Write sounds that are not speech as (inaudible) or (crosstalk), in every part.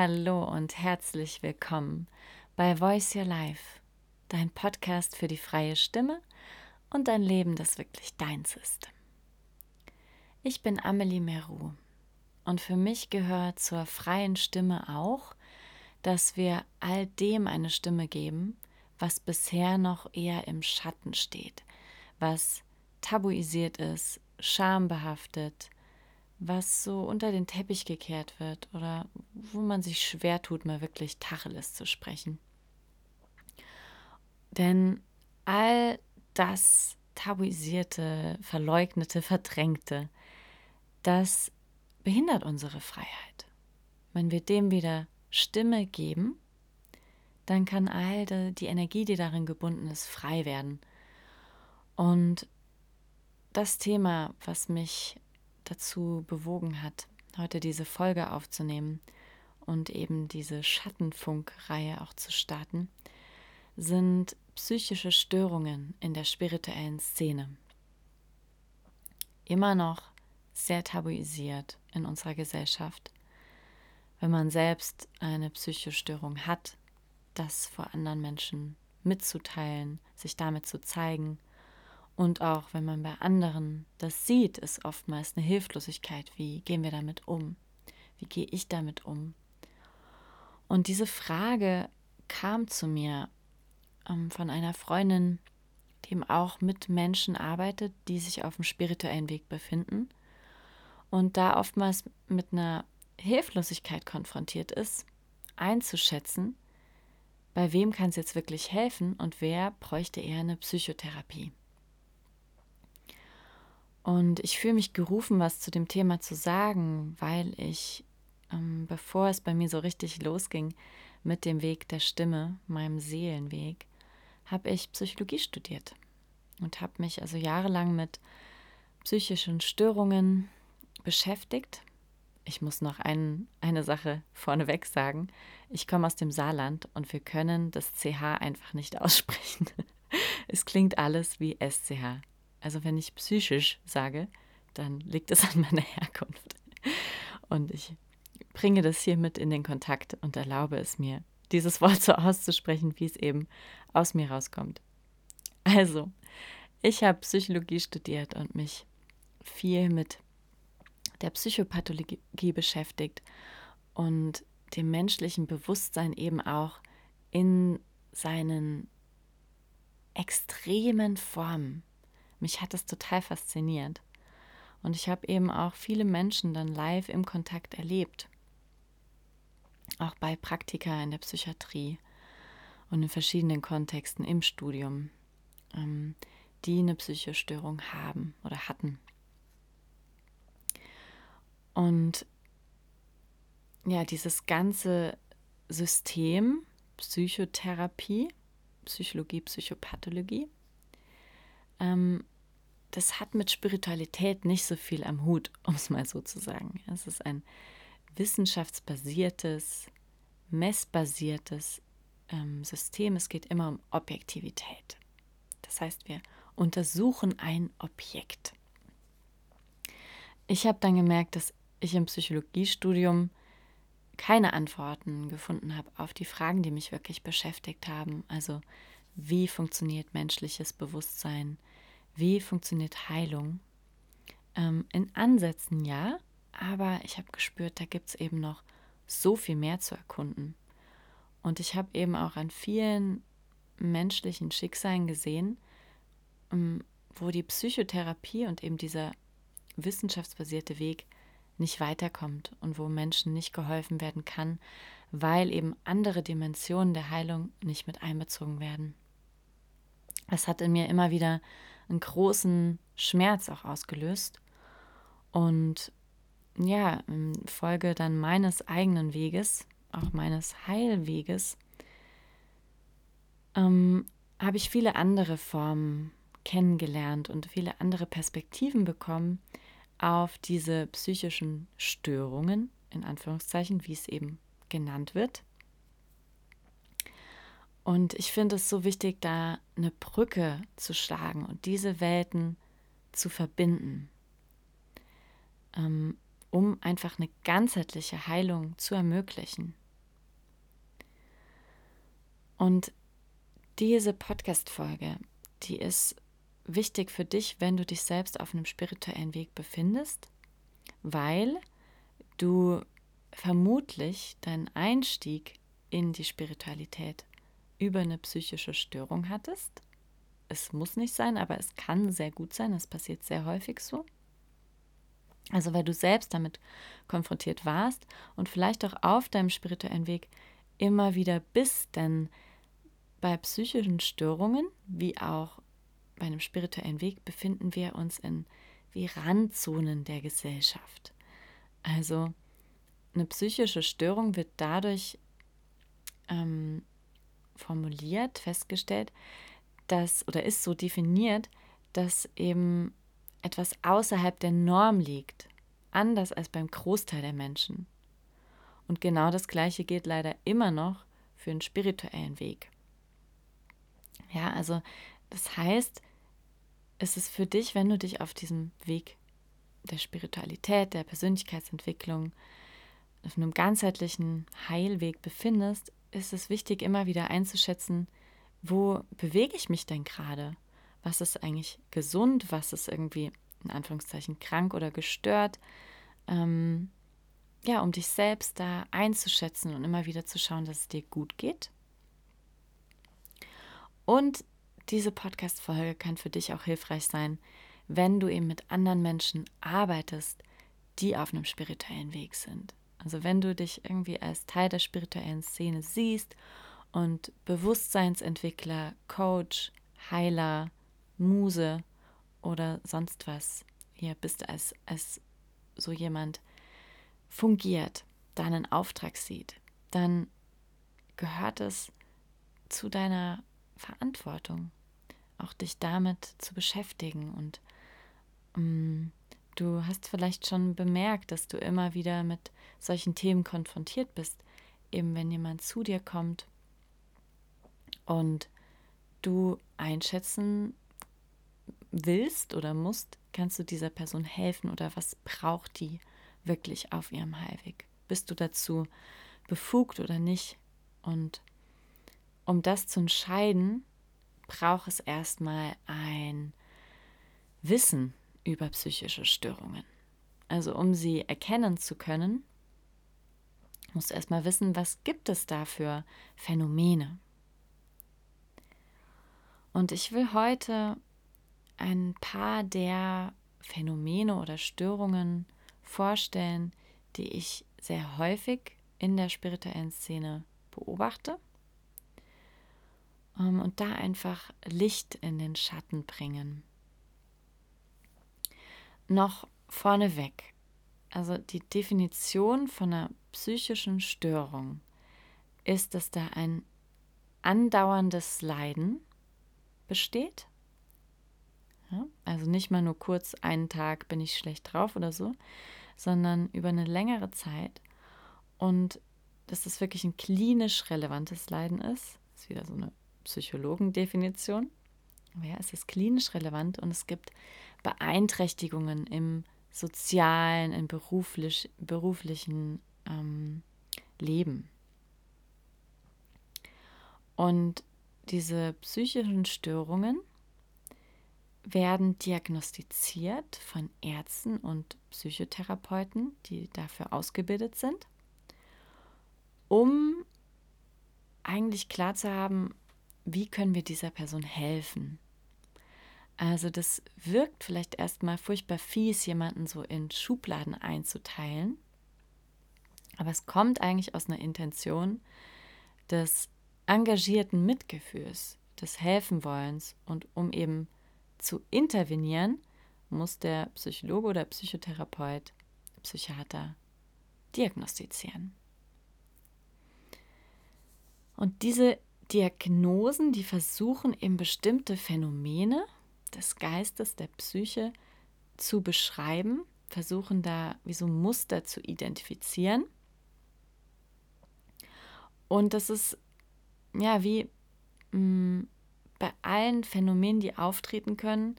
Hallo und herzlich willkommen bei Voice Your Life, dein Podcast für die freie Stimme und ein Leben, das wirklich deins ist. Ich bin Amelie Meru und für mich gehört zur freien Stimme auch, dass wir all dem eine Stimme geben, was bisher noch eher im Schatten steht, was tabuisiert ist, schambehaftet, was so unter den Teppich gekehrt wird oder wo man sich schwer tut, mal wirklich Tacheles zu sprechen. Denn all das tabuisierte, verleugnete, verdrängte, das behindert unsere Freiheit. Wenn wir dem wieder Stimme geben, dann kann all die Energie, die darin gebunden ist, frei werden. Und das Thema, was mich dazu bewogen hat, heute diese Folge aufzunehmen und eben diese Schattenfunk-Reihe auch zu starten, sind psychische Störungen in der spirituellen Szene. Immer noch sehr tabuisiert in unserer Gesellschaft. Wenn man selbst eine psychische Störung hat, das vor anderen Menschen mitzuteilen, sich damit zu zeigen und auch wenn man bei anderen das sieht, ist oftmals eine Hilflosigkeit. Wie gehen wir damit um? Wie gehe ich damit um? Und diese Frage kam zu mir ähm, von einer Freundin, die eben auch mit Menschen arbeitet, die sich auf dem spirituellen Weg befinden und da oftmals mit einer Hilflosigkeit konfrontiert ist, einzuschätzen, bei wem kann es jetzt wirklich helfen und wer bräuchte eher eine Psychotherapie. Und ich fühle mich gerufen, was zu dem Thema zu sagen, weil ich, ähm, bevor es bei mir so richtig losging mit dem Weg der Stimme, meinem Seelenweg, habe ich Psychologie studiert und habe mich also jahrelang mit psychischen Störungen beschäftigt. Ich muss noch ein, eine Sache vorneweg sagen. Ich komme aus dem Saarland und wir können das CH einfach nicht (laughs) aussprechen. es klingt alles wie SCH. Also wenn ich psychisch sage, dann liegt es an (laughs) meiner Herkunft. Und ich bringe das hiermit in den Kontakt und erlaube es mir, dieses Wort so auszusprechen, wie es eben aus mir rauskommt. Also, ich habe Psychologie studiert und mich viel mit der Psychopathologie beschäftigt und dem menschlichen Bewusstsein eben auch in seinen extremen Formen mich hat das total fasziniert. Und ich habe eben auch viele Menschen dann live im Kontakt erlebt. Auch bei Praktika in der Psychiatrie und in verschiedenen Kontexten im Studium, ähm, die eine Psychostörung haben oder hatten. Und ja, dieses ganze System, Psychotherapie, Psychologie, Psychopathologie, ähm, das hat mit Spiritualität nicht so viel am Hut, (laughs) um es mal so zu sagen. Es ist ein wissenschaftsbasiertes, messbasiertes ähm, System. Es geht immer um Objektivität. Das heißt, wir untersuchen ein Objekt. Ich habe dann gemerkt, dass ich im Psychologiestudium keine Antworten gefunden habe auf die Fragen, die mich wirklich beschäftigt haben. Also wie funktioniert menschliches Bewusstsein? Wie funktioniert Heilung? Ähm, in Ansätzen ja, aber ich habe gespürt, da gibt es eben noch so viel mehr zu erkunden. Und ich habe eben auch an vielen menschlichen Schicksalen gesehen, ähm, wo die Psychotherapie und eben dieser wissenschaftsbasierte Weg nicht weiterkommt und wo Menschen nicht geholfen werden kann, weil eben andere Dimensionen der Heilung nicht mit einbezogen werden. Das hat in mir immer wieder einen großen Schmerz auch ausgelöst. Und ja, in Folge dann meines eigenen Weges, auch meines Heilweges, ähm, habe ich viele andere Formen kennengelernt und viele andere Perspektiven bekommen auf diese psychischen Störungen, in Anführungszeichen, wie es eben genannt wird. Und ich finde es so wichtig, da eine Brücke zu schlagen und diese Welten zu verbinden. Ähm, um einfach eine ganzheitliche Heilung zu ermöglichen. Und diese Podcast-Folge, die ist wichtig für dich, wenn du dich selbst auf einem spirituellen Weg befindest, weil du vermutlich deinen Einstieg in die Spiritualität über eine psychische Störung hattest. Es muss nicht sein, aber es kann sehr gut sein. Es passiert sehr häufig so. Also weil du selbst damit konfrontiert warst und vielleicht auch auf deinem spirituellen Weg immer wieder bist, denn bei psychischen Störungen wie auch bei einem spirituellen Weg befinden wir uns in wie Randzonen der Gesellschaft. Also eine psychische Störung wird dadurch ähm, formuliert, festgestellt, dass oder ist so definiert, dass eben etwas außerhalb der Norm liegt, anders als beim Großteil der Menschen. Und genau das Gleiche gilt leider immer noch für einen spirituellen Weg. Ja, also das heißt, es ist für dich, wenn du dich auf diesem Weg der Spiritualität, der Persönlichkeitsentwicklung, auf einem ganzheitlichen Heilweg befindest, ist es wichtig, immer wieder einzuschätzen, wo bewege ich mich denn gerade? Was ist eigentlich gesund? Was ist irgendwie in Anführungszeichen krank oder gestört? Ähm, ja, um dich selbst da einzuschätzen und immer wieder zu schauen, dass es dir gut geht. Und diese Podcast-Folge kann für dich auch hilfreich sein, wenn du eben mit anderen Menschen arbeitest, die auf einem spirituellen Weg sind. Also wenn du dich irgendwie als Teil der spirituellen Szene siehst und Bewusstseinsentwickler, Coach, Heiler, Muse oder sonst was hier bist als, als so jemand fungiert, deinen Auftrag sieht, dann gehört es zu deiner Verantwortung, auch dich damit zu beschäftigen. Und ähm, du hast vielleicht schon bemerkt, dass du immer wieder mit solchen Themen konfrontiert bist, eben wenn jemand zu dir kommt und du einschätzen willst oder musst, kannst du dieser Person helfen oder was braucht die wirklich auf ihrem Heilweg? Bist du dazu befugt oder nicht? Und um das zu entscheiden, braucht es erstmal ein Wissen über psychische Störungen. Also um sie erkennen zu können, musst du erstmal wissen, was gibt es da für Phänomene. Und ich will heute ein paar der Phänomene oder Störungen vorstellen, die ich sehr häufig in der spirituellen Szene beobachte ähm, und da einfach Licht in den Schatten bringen. Noch vorneweg, also die Definition von einer psychischen Störung ist, dass da ein andauerndes Leiden besteht. Ja, also nicht mal nur kurz einen Tag bin ich schlecht drauf oder so, sondern über eine längere Zeit. Und dass das wirklich ein klinisch relevantes Leiden ist, ist wieder so eine Psychologendefinition. Aber ja, es ist klinisch relevant und es gibt Beeinträchtigungen im sozialen, im beruflich, beruflichen ähm, Leben. Und diese psychischen Störungen werden diagnostiziert von Ärzten und Psychotherapeuten, die dafür ausgebildet sind, um eigentlich klar zu haben, wie können wir dieser Person helfen. Also das wirkt vielleicht erstmal furchtbar fies, jemanden so in Schubladen einzuteilen, aber es kommt eigentlich aus einer Intention des engagierten Mitgefühls, des Helfenwollens und um eben zu intervenieren, muss der Psychologe oder Psychotherapeut, Psychiater diagnostizieren. Und diese Diagnosen, die versuchen eben bestimmte Phänomene des Geistes, der Psyche zu beschreiben, versuchen da wie so Muster zu identifizieren. Und das ist ja wie mh, mm, bei allen Phänomenen, die auftreten können,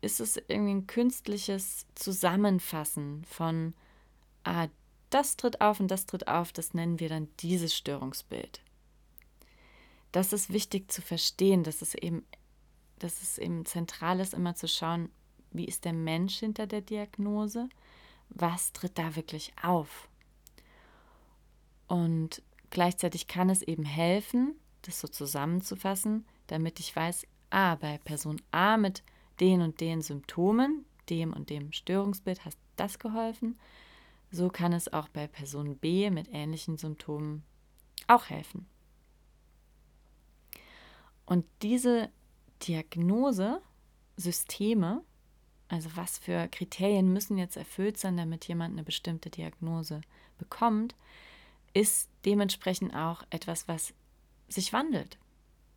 ist es irgendwie ein künstliches Zusammenfassen von ah, das tritt auf und das tritt auf, das nennen wir dann dieses Störungsbild. Das ist wichtig zu verstehen, dass es eben, dass es eben zentral ist, immer zu schauen, wie ist der Mensch hinter der Diagnose, was tritt da wirklich auf. Und gleichzeitig kann es eben helfen, das so zusammenzufassen, damit ich weiß, ah, bei Person A mit den und den Symptomen, dem und dem Störungsbild hat das geholfen. So kann es auch bei Person B mit ähnlichen Symptomen auch helfen. Und diese Diagnosesysteme, also was für Kriterien müssen jetzt erfüllt sein, damit jemand eine bestimmte Diagnose bekommt, ist dementsprechend auch etwas, was sich wandelt.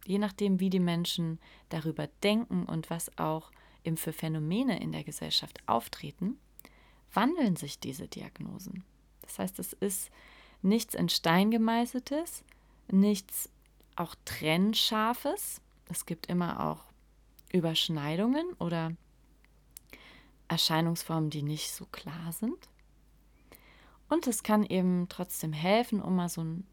Je nachdem, wie die Menschen darüber denken und was auch eben für Phänomene in der Gesellschaft auftreten, wandeln sich diese Diagnosen. Das heißt, es ist nichts in Stein gemeißeltes, nichts auch trennscharfes. Es gibt immer auch Überschneidungen oder Erscheinungsformen, die nicht so klar sind. Und es kann eben trotzdem helfen, um mal so einen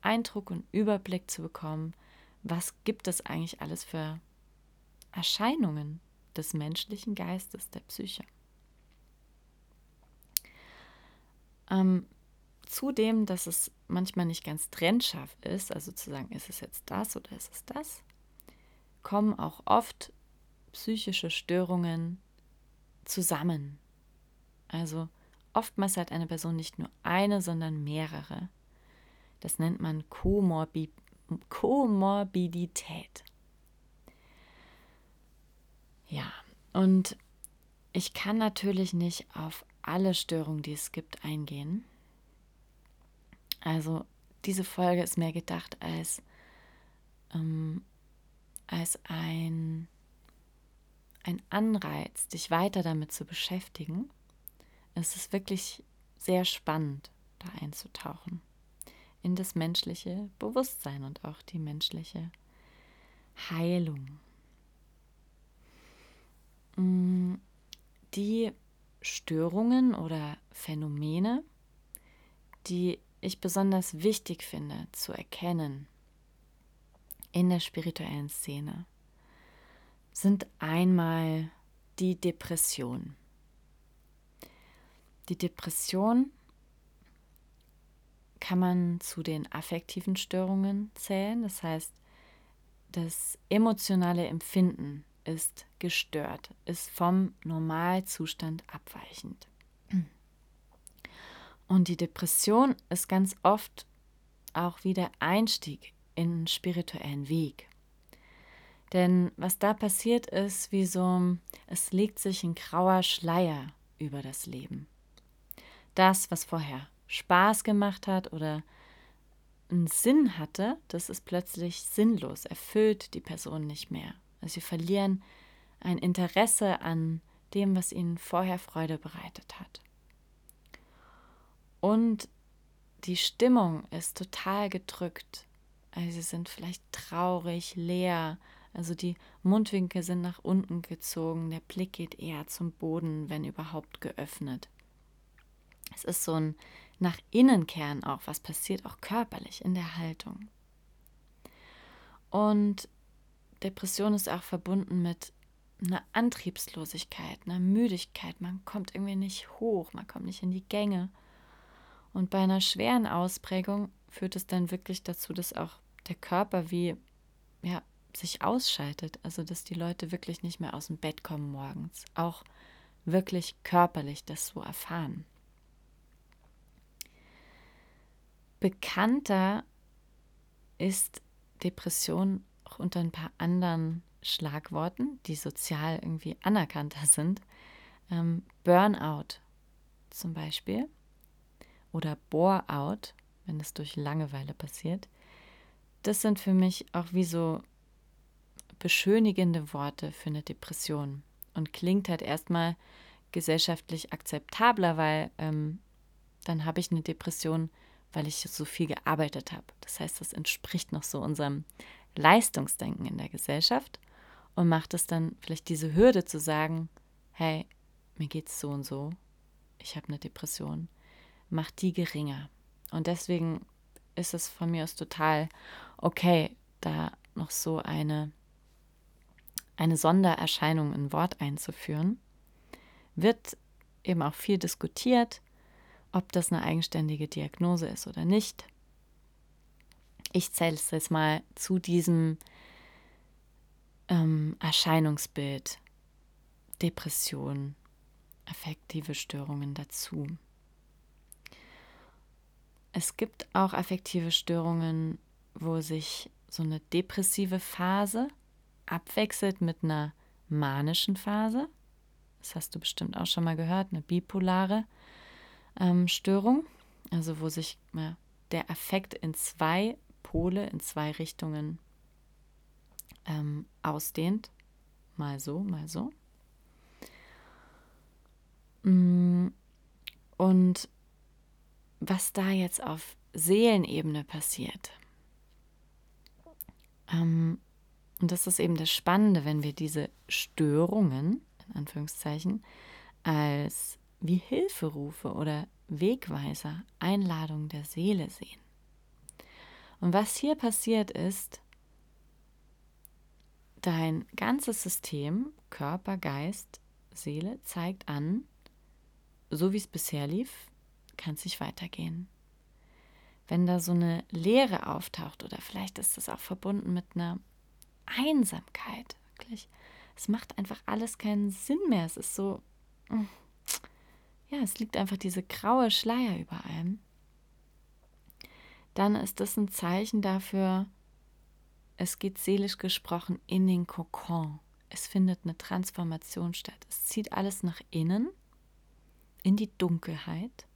Eindruck und Überblick zu bekommen, was gibt es eigentlich alles für Erscheinungen des menschlichen Geistes, der Psyche. Ähm, zudem, dass es manchmal nicht ganz trennscharf ist, also zu sagen, ist es jetzt das oder ist es das, kommen auch oft psychische Störungen zusammen. Also oftmals hat eine Person nicht nur eine, sondern mehrere. Das nennt man Komorbi Komorbidität. Ja, und ich kann natürlich nicht auf alle Störungen, die es gibt, eingehen. Also diese Folge ist mehr gedacht als, ähm, als ein, ein Anreiz, dich weiter damit zu beschäftigen. Es ist wirklich sehr spannend, da einzutauchen in das menschliche Bewusstsein und auch die menschliche Heilung. Mm, die Störungen oder Phänomene, die ich besonders wichtig finde zu erkennen in der spirituellen Szene, sind einmal die Depression. Die Depression kann man zu den affektiven Störungen zählen. Das heißt, das emotionale Empfinden ist gestört, ist vom Normalzustand abweichend. Und die Depression ist ganz oft auch wie der Einstieg in spirituellen Weg. Denn was da passiert ist, wie so, es legt sich ein grauer Schleier über das Leben. Das, was vorher Spaß gemacht hat oder einen Sinn hatte, das ist plötzlich sinnlos, erfüllt die Person nicht mehr. Also sie verlieren ein Interesse an dem, was ihnen vorher Freude bereitet hat. Und die Stimmung ist total gedrückt. Also sie sind vielleicht traurig, leer. Also die Mundwinkel sind nach unten gezogen, der Blick geht eher zum Boden, wenn überhaupt geöffnet. Es ist so ein nach innen kehren auch, was passiert auch körperlich in der Haltung. Und Depression ist auch verbunden mit einer Antriebslosigkeit, einer Müdigkeit. Man kommt irgendwie nicht hoch, man kommt nicht in die Gänge. Und bei einer schweren Ausprägung führt es dann wirklich dazu, dass auch der Körper wie ja, sich ausschaltet. Also dass die Leute wirklich nicht mehr aus dem Bett kommen morgens. Auch wirklich körperlich das so erfahren. Bekannter ist Depression auch unter ein paar anderen Schlagworten, die sozial irgendwie anerkannter sind. Ähm, Burnout zum Beispiel oder Bore-out, wenn es durch Langeweile passiert. Das sind für mich auch wie so beschönigende Worte für eine Depression und klingt halt erstmal gesellschaftlich akzeptabler, weil ähm, dann habe ich eine Depression, weil ich so viel gearbeitet habe. Das heißt, das entspricht noch so unserem Leistungsdenken in der Gesellschaft und macht es dann vielleicht diese Hürde zu sagen, hey, mir geht's so und so, ich habe eine Depression, macht die geringer. Und deswegen ist es von mir aus total okay, da noch so eine, eine Sondererscheinung in Wort einzuführen. Wird eben auch viel diskutiert, ob das eine eigenständige Diagnose ist oder nicht. Ich zähle es jetzt mal zu diesem ähm, Erscheinungsbild Depression, affektive Störungen dazu. Es gibt auch affektive Störungen, wo sich so eine depressive Phase abwechselt mit einer manischen Phase. Das hast du bestimmt auch schon mal gehört, eine bipolare ähm, Störung, also wo sich ja, der Affekt in zwei Pole, in zwei Richtungen ähm, ausdehnt. Mal so, mal so. Mm, und was da jetzt auf Seelenebene passiert. Ähm, und das ist eben das Spannende, wenn wir diese Störungen, in Anführungszeichen, als wie Hilferufe oder Wegweiser, Einladung der Seele sehen. Und was hier passiert ist, dein ganzes System, Körper, Geist, Seele, zeigt an, so wie es bisher lief, kann es nicht weitergehen. Wenn da so eine Leere auftaucht oder vielleicht ist das auch verbunden mit einer Einsamkeit, wirklich. Es macht einfach alles keinen Sinn mehr. Es ist so, mm, ja, es liegt einfach diese graue Schleier über allem. Dann ist das ein Zeichen dafür, es geht seelisch gesprochen in den Kokon. Es findet eine Transformation statt. Es zieht alles nach innen, in die Dunkelheit.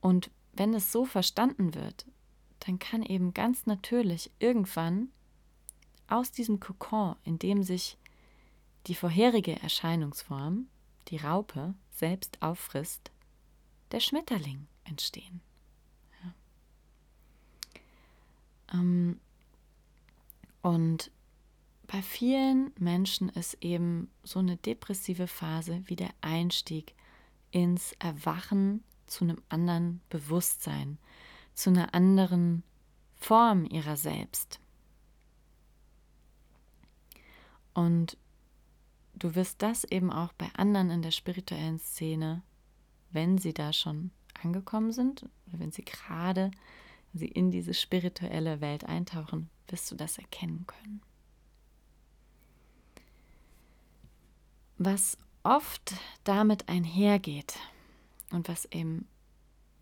Und wenn es so verstanden wird, dann kann eben ganz natürlich irgendwann aus diesem Kokon, in dem sich die vorherige Erscheinungsform, die Raupe, selbst auffrisst, der Schmetterling entstehen. Ja. Ähm, und bei vielen Menschen ist eben so eine depressive Phase wie der Einstieg ins Erwachen zu einem anderen Bewusstsein, zu einer anderen Form ihrer selbst. Und du wirst das eben auch bei anderen in der spirituellen Szene, wenn sie da schon angekommen sind, wenn sie gerade sie in diese spirituelle Welt eintauchen, wirst du das erkennen können. Was oft damit einhergeht und was eben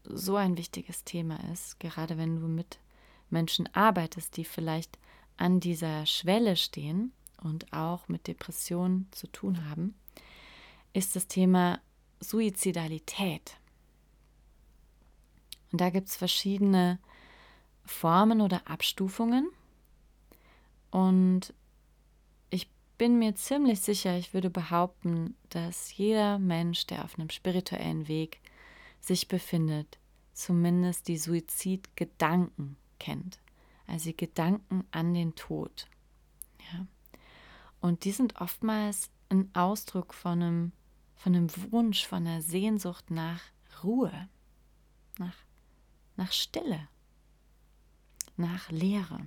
so ein wichtiges Thema ist, gerade wenn du mit Menschen arbeitest, die vielleicht an dieser Schwelle stehen und auch mit Depressionen zu tun haben, ist das Thema Suizidalität. Und da gibt es verschiedene Formen oder Abstufungen. Und ich bin mir ziemlich sicher, ich würde behaupten, dass jeder Mensch, der auf einem spirituellen Weg sich befindet, zumindest die Suizidgedanken kennt. Also die Gedanken an den Tod. Ja. Und die sind oftmals ein Ausdruck von einem, von einem Wunsch, von einer Sehnsucht nach Ruhe, nach, nach Stille, nach Leere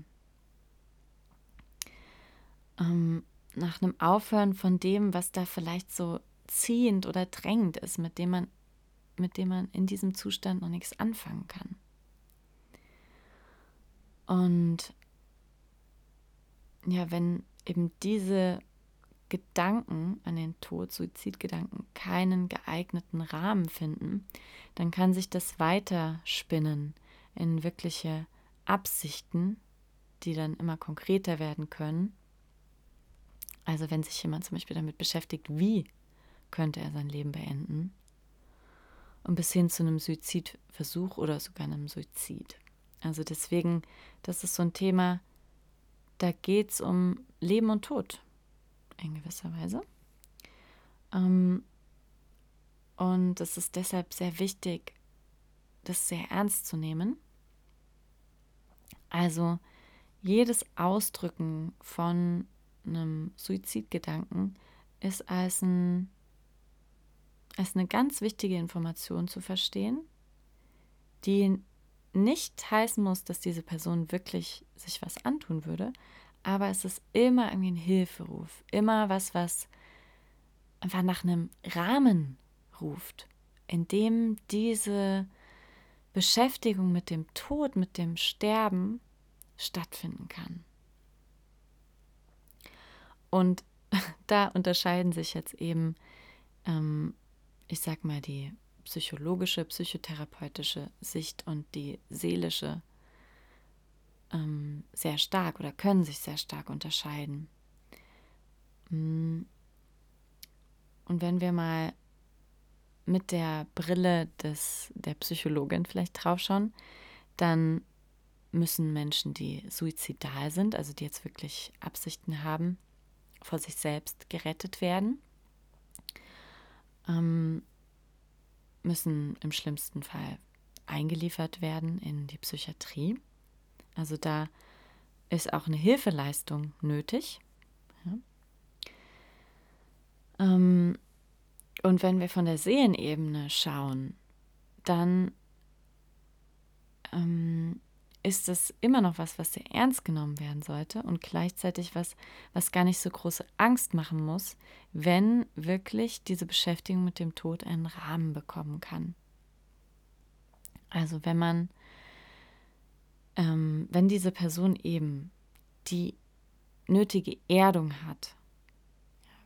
ähm, nach einem Aufhören von dem, was da vielleicht so ziehend oder drängend ist, mit dem man, mit dem man in diesem Zustand noch nichts anfangen kann. Und ja, wenn eben diese Gedanken an den Tod, Suizidgedanken, keinen geeigneten Rahmen finden, dann kann sich das weiter spinnen in wirkliche Absichten, die dann immer konkreter werden können also wenn sich jemand zum Beispiel damit beschäftigt, wie könnte er sein Leben beenden, und bis hin zu einem Suizidversuch oder sogar einem Suizid. Also deswegen, das ist so ein Thema, da geht es um Leben und Tod in gewisser Weise. Ähm, und es ist deshalb sehr wichtig, das sehr ernst zu nehmen. Also jedes Ausdrücken von einem Suizidgedanken ist als ein, es eine ganz wichtige Information zu verstehen, die nicht heißen muss, dass diese Person wirklich sich was antun würde, aber es ist immer irgendwie ein Hilferuf, immer was, was einfach nach einem Rahmen ruft, in dem diese Beschäftigung mit dem Tod, mit dem Sterben stattfinden kann. Und (laughs) da unterscheiden sich jetzt eben, ähm, ich sag mal, die psychologische, psychotherapeutische Sicht und die seelische ähm, sehr stark oder können sich sehr stark unterscheiden. Mm. Und wenn wir mal mit der Brille des, der Psychologin vielleicht draufschauen, dann müssen Menschen, die suizidal sind, also die jetzt wirklich Absichten haben, vor sich selbst gerettet werden, ähm, müssen im schlimmsten Fall eingeliefert werden in die Psychiatrie. Also da ist auch eine Hilfeleistung nötig. Ja. Ähm, und wenn wir von der Seelenebene schauen, dann ähm, ist es immer noch was, was sehr ernst genommen werden sollte und gleichzeitig was, was gar nicht so große Angst machen muss, wenn wirklich diese Beschäftigung mit dem Tod einen Rahmen bekommen kann. Also wenn man, ähm, wenn diese Person eben die nötige Erdung hat,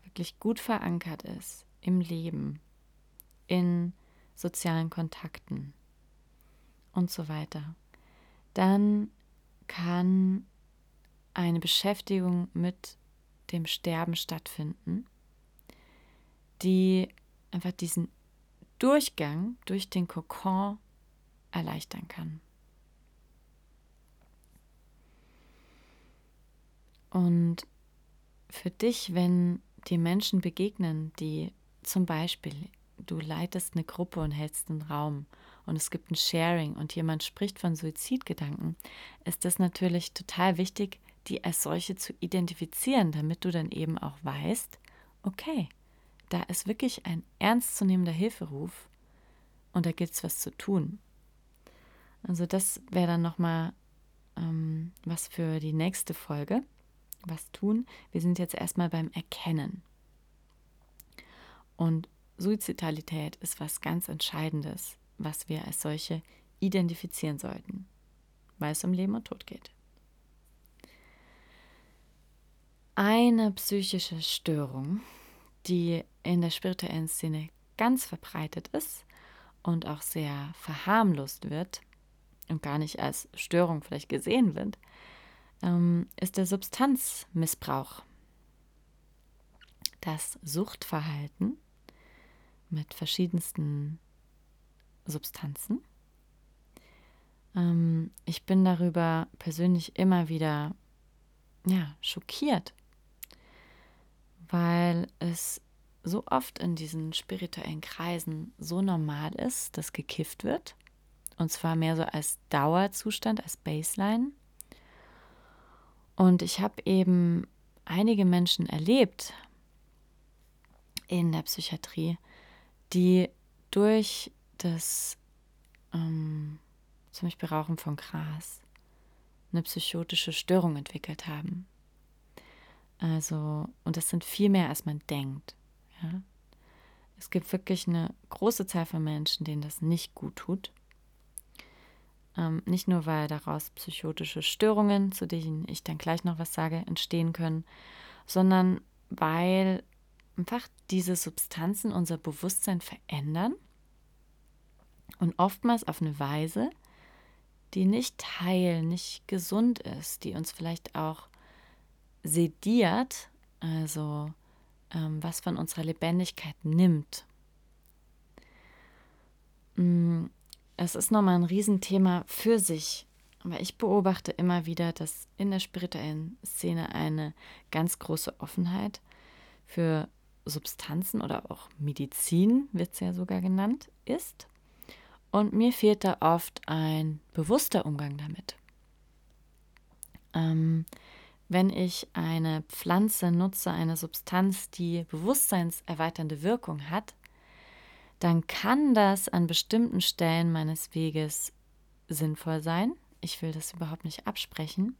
wirklich gut verankert ist im Leben, in sozialen Kontakten und so weiter dann kann eine Beschäftigung mit dem Sterben stattfinden, die einfach diesen Durchgang durch den Kokon erleichtern kann. Und für dich, wenn die Menschen begegnen, die zum Beispiel, du leitest eine Gruppe und hältst einen Raum und es gibt ein Sharing und jemand spricht von Suizidgedanken, ist das natürlich total wichtig, die als solche zu identifizieren, damit du dann eben auch weißt, okay, da ist wirklich ein ernstzunehmender Hilferuf und da gibt es was zu tun. Also das wäre dann nochmal ähm, was für die nächste Folge. Was tun? Wir sind jetzt erstmal beim Erkennen. Und Suizidalität ist was ganz Entscheidendes was wir als solche identifizieren sollten, weil es um Leben und Tod geht. Eine psychische Störung, die in der spirituellen Szene ganz verbreitet ist und auch sehr verharmlost wird und gar nicht als Störung vielleicht gesehen wird, ähm, ist der Substanzmissbrauch. Das Suchtverhalten mit verschiedensten Substanzen. Ähm, ich bin darüber persönlich immer wieder ja, schockiert, weil es so oft in diesen spirituellen Kreisen so normal ist, dass gekifft wird. Und zwar mehr so als Dauerzustand, als Baseline. Und ich habe eben einige Menschen erlebt in der Psychiatrie, die durch das ähm, zum Beispiel Rauchen von Gras eine psychotische Störung entwickelt haben. Also, und das sind viel mehr, als man denkt. Ja? Es gibt wirklich eine große Zahl von Menschen, denen das nicht gut tut. Ähm, nicht nur, weil daraus psychotische Störungen, zu denen ich dann gleich noch was sage, entstehen können, sondern weil einfach diese Substanzen unser Bewusstsein verändern und oftmals auf eine Weise, die nicht heil, nicht gesund ist, die uns vielleicht auch sediert, also ähm, was von unserer Lebendigkeit nimmt. Mm, es ist nochmal ein Riesenthema für sich. Aber ich beobachte immer wieder, dass in der spirituellen Szene eine ganz große Offenheit für Substanzen oder auch Medizin, wird es ja sogar genannt, ist. Und mir fehlt da oft ein bewusster Umgang damit. Ähm, wenn ich eine Pflanze nutze, eine Substanz, die bewusstseinserweiternde Wirkung hat, dann kann das an bestimmten Stellen meines Weges sinnvoll sein. Ich will das überhaupt nicht absprechen.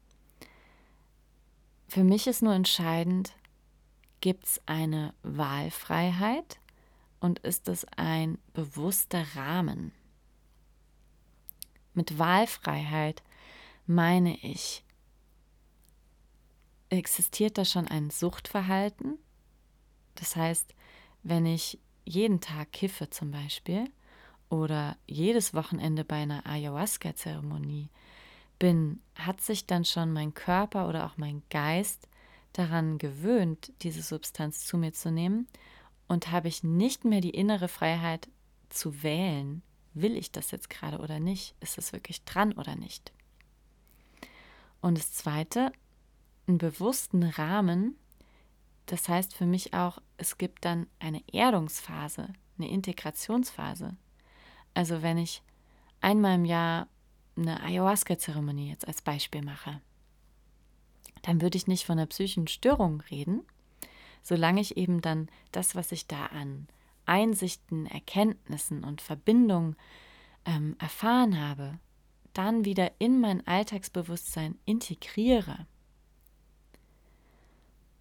Für mich ist nur entscheidend, gibt es eine Wahlfreiheit und ist es ein bewusster Rahmen? Mit Wahlfreiheit meine ich, existiert da schon ein Suchtverhalten? Das heißt, wenn ich jeden Tag kiffe zum Beispiel oder jedes Wochenende bei einer Ayahuasca-Zeremonie bin, hat sich dann schon mein Körper oder auch mein Geist daran gewöhnt, diese Substanz zu mir zu nehmen und habe ich nicht mehr die innere Freiheit zu wählen, will ich das jetzt gerade oder nicht, ist es wirklich dran oder nicht. Und das Zweite, einen bewussten Rahmen, das heißt für mich auch, es gibt dann eine Erdungsphase, eine Integrationsphase. Also wenn ich einmal im Jahr eine Ayahuasca-Zeremonie jetzt als Beispiel mache, dann würde ich nicht von einer psychischen Störung reden, solange ich eben dann das, was ich da an Einsichten, Erkenntnissen und Verbindungen ähm, erfahren habe, dann wieder in mein Alltagsbewusstsein integriere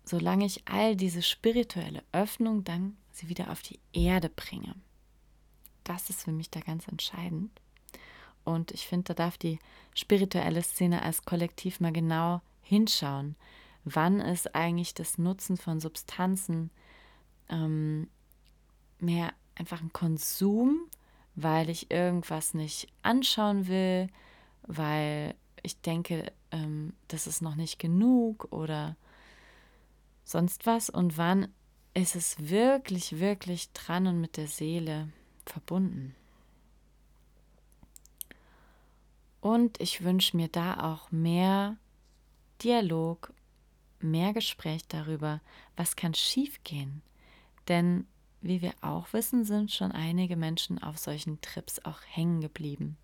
solange ich all diese spirituelle Öffnung dann sie wieder auf die Erde bringe. Das ist für mich da ganz entscheidend. Und ich finde, da darf die spirituelle Szene als Kollektiv mal genau hinschauen. Wann ist eigentlich das Nutzen von Substanzen ähm, mehr einfach ein Konsum, weil ich irgendwas nicht anschauen will, weil ich denke, ähm, das ist noch nicht genug oder sonst was und wann ist es wirklich, wirklich dran und mit der Seele verbunden. Und ich wünsche mir da auch mehr Dialog, mehr Gespräch darüber, was kann schiefgehen. Denn wie wir auch wissen, sind schon einige Menschen auf solchen Trips auch hängen geblieben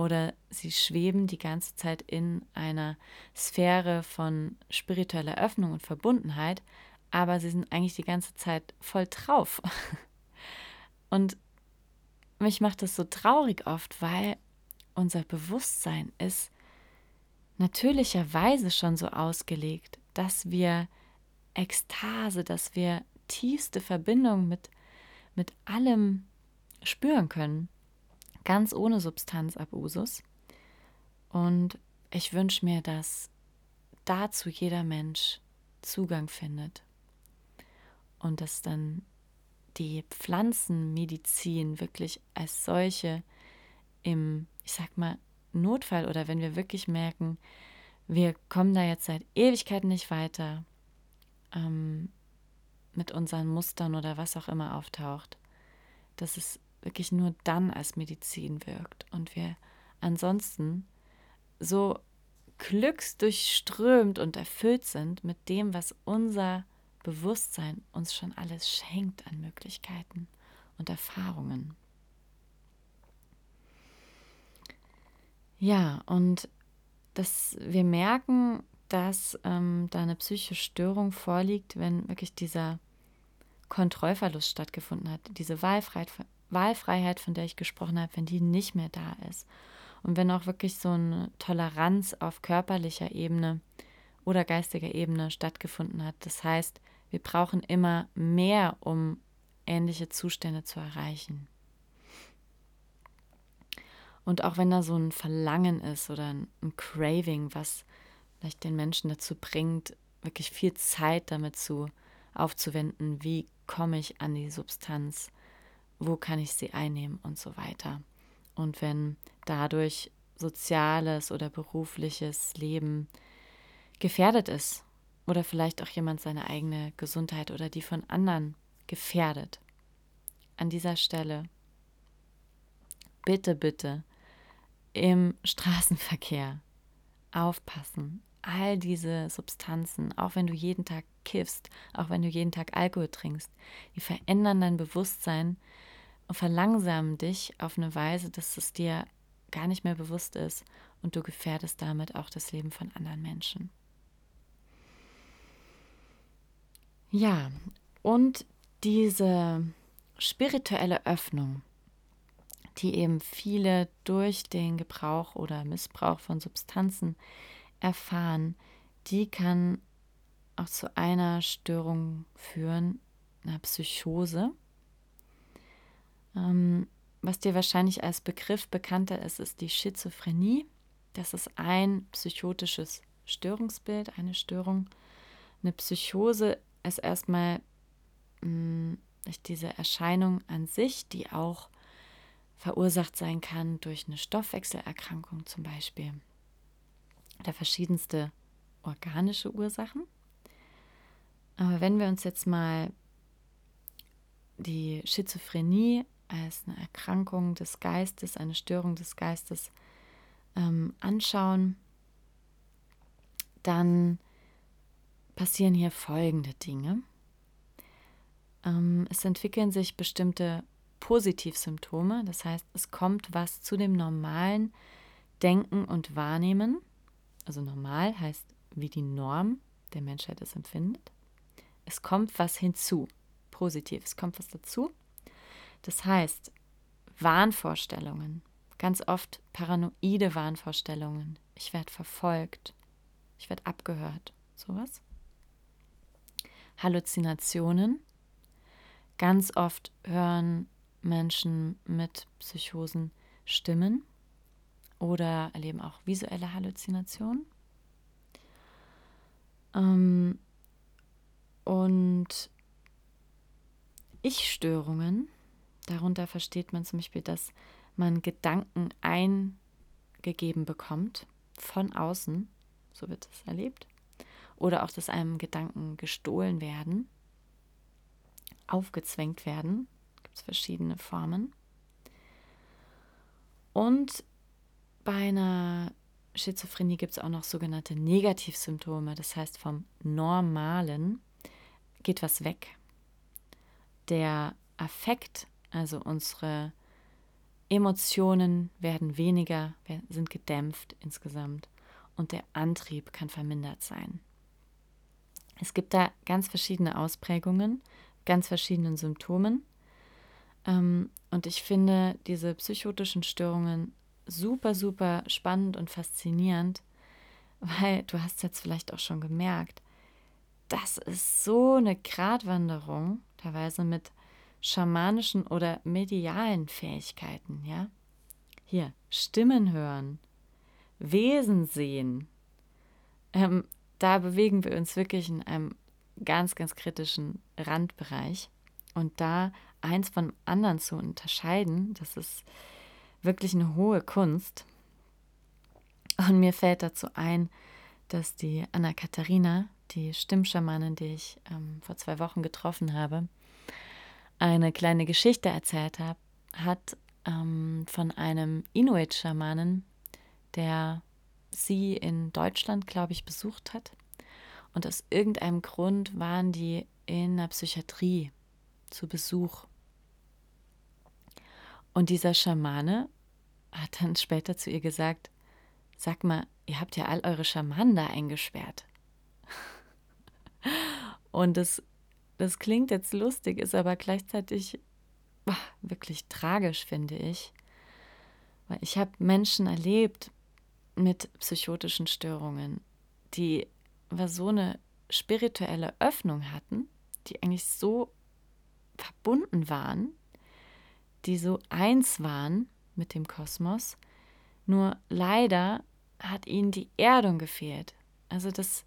oder sie schweben die ganze Zeit in einer Sphäre von spiritueller Öffnung und Verbundenheit, aber sie sind eigentlich die ganze Zeit voll drauf. (laughs) Und mich macht das so traurig oft, weil unser Bewusstsein ist natürlicherweise schon so ausgelegt, dass wir Ekstase, dass wir tiefste Verbindung mit, mit allem spüren können ganz ohne Substanzabusus. Und ich wünsche mir, dass dazu jeder Mensch Zugang findet und dass dann die Pflanzenmedizin wirklich als solche im, ich sag mal, Notfall oder wenn wir wirklich merken, wir kommen da jetzt seit Ewigkeiten nicht weiter ähm, mit unseren Mustern oder was auch immer auftaucht, dass es wirklich nur dann als Medizin wirkt und wir ansonsten so glücksdurchströmt und erfüllt sind mit dem, was unser Bewusstsein uns schon alles schenkt an Möglichkeiten und Erfahrungen. Ja, und dass wir merken, dass ähm, da eine psychische Störung vorliegt, wenn wirklich dieser Kontrollverlust stattgefunden hat, diese Wahlfreiheit, Wahlfreiheit, von der ich gesprochen habe, wenn die nicht mehr da ist. Und wenn auch wirklich so eine Toleranz auf körperlicher Ebene oder geistiger Ebene stattgefunden hat. Das heißt, wir brauchen immer mehr, um ähnliche Zustände zu erreichen. Und auch wenn da so ein Verlangen ist oder ein, Craving, was vielleicht den Menschen dazu bringt, wirklich viel Zeit damit zu aufzuwenden, wie komme ich an die Substanz, wo kann ich sie einnehmen und so weiter. Und wenn dadurch soziales oder berufliches Leben gefährdet ist oder vielleicht auch jemand seine eigene Gesundheit oder die von anderen gefährdet, an dieser Stelle bitte, bitte im Straßenverkehr aufpassen. All diese Substanzen, auch wenn du jeden Tag kiffst, auch wenn du jeden Tag Alkohol trinkst, die verändern dein Bewusstsein und verlangsamen dich auf eine Weise, dass es dir gar nicht mehr bewusst ist und du gefährdest damit auch das Leben von anderen Menschen. Ja, und diese spirituelle Öffnung, die eben viele durch den Gebrauch oder Missbrauch von Substanzen erfahren, die kann auch zu einer Störung führen, einer Psychose. Ähm, was dir wahrscheinlich als Begriff bekannter ist, ist die Schizophrenie. Das ist ein psychotisches Störungsbild, eine Störung. Eine Psychose ist erstmal mh, mm, diese Erscheinung an sich, die auch verursacht sein kann durch eine Stoffwechselerkrankung zum Beispiel. Oder verschiedenste organische Ursachen. Aber wenn wir uns jetzt mal die Schizophrenie als eine Erkrankung des Geistes, eine Störung des Geistes ähm, anschauen, dann passieren hier folgende Dinge. Ähm, es entwickeln sich bestimmte Positivsymptome, das heißt, es kommt was zu dem normalen Denken und Wahrnehmen. Also normal heißt wie die Norm der Menschheit es empfindet. Es kommt was hinzu, positiv, es kommt was dazu. Das heißt, Wahnvorstellungen, ganz oft paranoide Wahnvorstellungen. Ich werde verfolgt, ich werde abgehört, sowas. Halluzinationen. Ganz oft hören Menschen mit Psychosen Stimmen oder erleben auch visuelle Halluzinationen. Ähm, und Ich-Störungen Darunter versteht man zum Beispiel, dass man Gedanken eingegeben bekommt von außen, so wird es erlebt, oder auch, dass einem Gedanken gestohlen werden, aufgezwängt werden, gibt es verschiedene Formen. Und bei einer Schizophrenie gibt es auch noch sogenannte Negativsymptome, das heißt vom Normalen geht was weg. Der Affekt also unsere Emotionen werden weniger, sind gedämpft insgesamt und der Antrieb kann vermindert sein. Es gibt da ganz verschiedene Ausprägungen, ganz verschiedenen Symptomen. Ähm, und ich finde diese psychotischen Störungen super, super spannend und faszinierend, weil du hast jetzt vielleicht auch schon gemerkt, das ist so eine Gratwanderung, teilweise mit schamanischen oder medialen Fähigkeiten, ja? Hier, Stimmen hören, Wesen sehen. Ähm, da bewegen wir uns wirklich in einem ganz, ganz kritischen Randbereich. Und da eins von anderen zu unterscheiden, das ist wirklich eine hohe Kunst. Und mir fällt dazu ein, dass die Anna Katharina, die Stimmschamanin, die ich ähm, vor zwei Wochen getroffen habe, eine kleine Geschichte erzählt habe, hat ähm, von einem Inuit-Schamanen, der sie in Deutschland, glaube ich, besucht hat. Und aus irgendeinem Grund waren die in der Psychiatrie zu Besuch. Und dieser Schamane hat dann später zu ihr gesagt, sag mal, ihr habt ja all eure Schamanen da eingesperrt. (laughs) Und es das klingt jetzt lustig, ist aber gleichzeitig boah, wirklich tragisch, finde ich. Weil ich habe Menschen erlebt mit psychotischen Störungen, die so eine spirituelle Öffnung hatten, die eigentlich so verbunden waren, die so eins waren mit dem Kosmos. Nur leider hat ihnen die Erdung gefehlt. Also das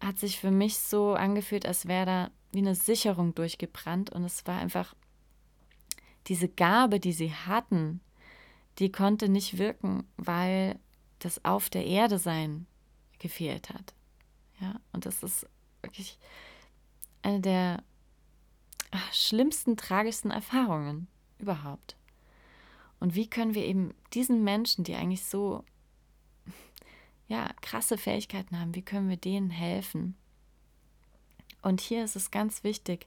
hat sich für mich so angefühlt, als wäre da wie eine Sicherung durchgebrannt und es war einfach diese Gabe, die sie hatten, die konnte nicht wirken, weil das auf der Erde sein gefehlt hat. Ja, und das ist wirklich eine der ach, schlimmsten, tragischsten Erfahrungen überhaupt. Und wie können wir eben diesen Menschen, die eigentlich so (laughs) ja, krasse Fähigkeiten haben, wie können wir denen helfen? Und hier ist es ganz wichtig,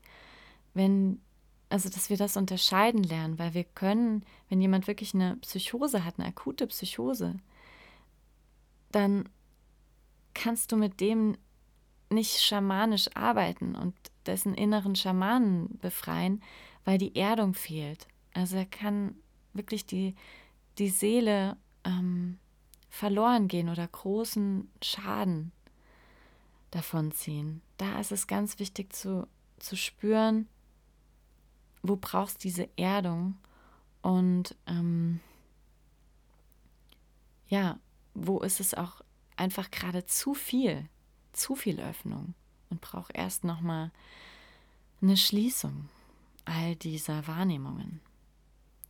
wenn, also dass wir das unterscheiden lernen, weil wir können, wenn jemand wirklich eine Psychose hat, eine akute Psychose, dann kannst du mit dem nicht schamanisch arbeiten und dessen inneren Schamanen befreien, weil die Erdung fehlt. Also er kann wirklich die, die Seele ähm, verloren gehen oder großen Schaden davonziehen. Da ist es ganz wichtig zu, zu spüren, wo brauchst diese Erdung und ähm, ja, wo ist es auch einfach gerade zu viel, zu viel Öffnung und braucht erst noch mal eine Schließung all dieser Wahrnehmungen,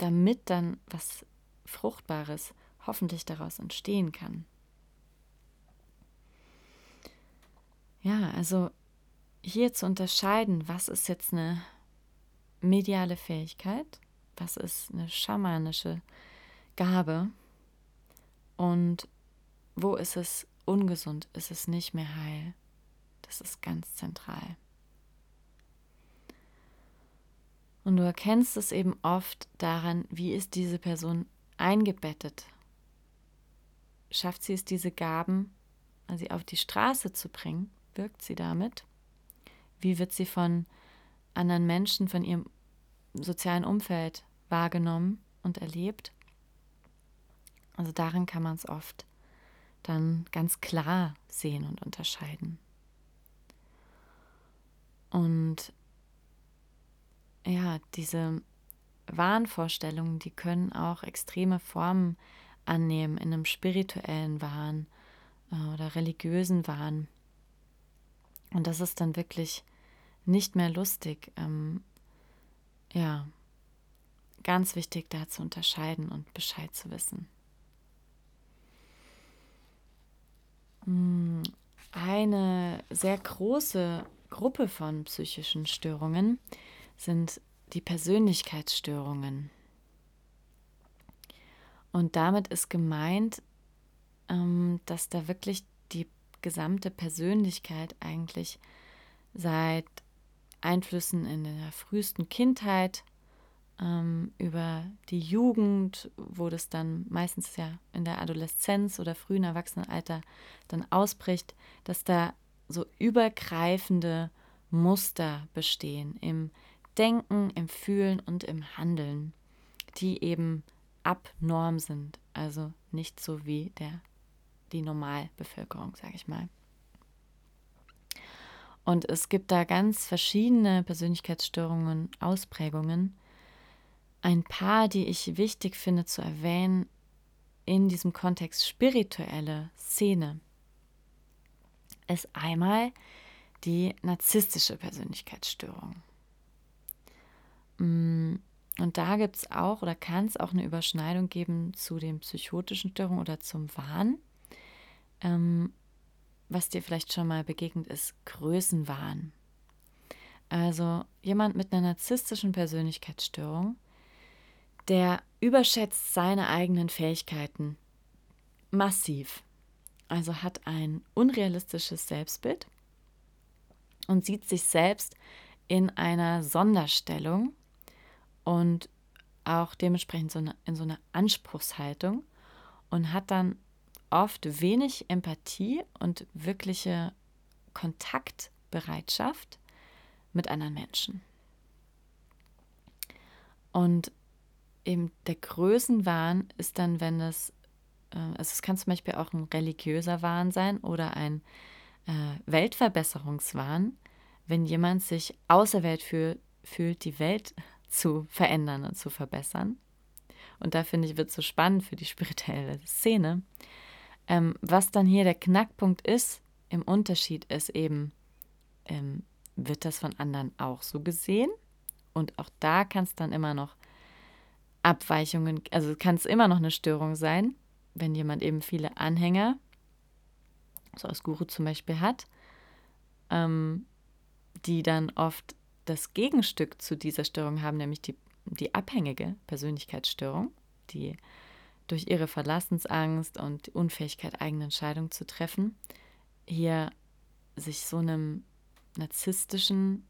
damit dann was Fruchtbares hoffentlich daraus entstehen kann. Ja, also hier zu unterscheiden, was ist jetzt eine mediale Fähigkeit, was ist eine schamanische Gabe und wo ist es ungesund, ist es nicht mehr heil. Das ist ganz zentral. Und du erkennst es eben oft daran, wie ist diese Person eingebettet. Schafft sie es, diese Gaben also auf die Straße zu bringen? Wirkt sie damit? Wie wird sie von anderen Menschen, von ihrem sozialen Umfeld wahrgenommen und erlebt? Also daran kann man es oft dann ganz klar sehen und unterscheiden. Und ja, diese Wahnvorstellungen, die können auch extreme Formen annehmen in einem spirituellen Wahn äh, oder religiösen Wahn. Und das ist dann wirklich nicht mehr lustig. Ähm, ja, ganz wichtig da zu unterscheiden und Bescheid zu wissen. Hm, eine sehr große Gruppe von psychischen Störungen sind die Persönlichkeitsstörungen. Und damit ist gemeint, ähm, dass da wirklich die gesamte Persönlichkeit eigentlich seit Einflüssen in der frühesten Kindheit ähm, über die Jugend, wo das dann meistens ja in der Adoleszenz oder frühen Erwachsenenalter dann ausbricht, dass da so übergreifende Muster bestehen im Denken, im Fühlen und im Handeln, die eben abnorm sind, also nicht so wie der die Normalbevölkerung, sage ich mal. Und es gibt da ganz verschiedene Persönlichkeitsstörungen, Ausprägungen. Ein paar, die ich wichtig finde zu erwähnen in diesem Kontext spirituelle Szene, ist einmal die narzisstische Persönlichkeitsstörung. Mm, und da gibt es auch oder kann es auch eine Überschneidung geben zu den psychotischen Störungen oder zum Wahn. Ähm, was dir vielleicht schon mal begegnet ist, Größenwahn. Also jemand mit einer narzisstischen Persönlichkeitsstörung, der überschätzt seine eigenen Fähigkeiten massiv. Also hat ein unrealistisches Selbstbild und sieht sich selbst in einer Sonderstellung und auch dementsprechend so eine, in so einer Anspruchshaltung und hat dann oft wenig Empathie und wirkliche Kontaktbereitschaft mit anderen Menschen. Und eben der Größenwahn ist dann, wenn es, äh, also es kann zum Beispiel auch ein religiöser Wahn sein oder ein äh, Weltverbesserungswahn, wenn jemand sich auserwählt fühl, fühlt, die Welt zu verändern und zu verbessern. Und da finde ich, wird es so spannend für die spirituelle Szene, ähm, was dann hier der Knackpunkt ist, im Unterschied ist eben, ähm, wird das von anderen auch so gesehen? Und auch da kann es dann immer noch Abweichungen, also kann es immer noch eine Störung sein, wenn jemand eben viele Anhänger, so als Guru zum Beispiel hat, ähm, die dann oft das Gegenstück zu dieser Störung haben, nämlich die, die abhängige Persönlichkeitsstörung, die durch ihre Verlassensangst und die Unfähigkeit, eigene Entscheidungen zu treffen, hier sich so einem narzisstischen,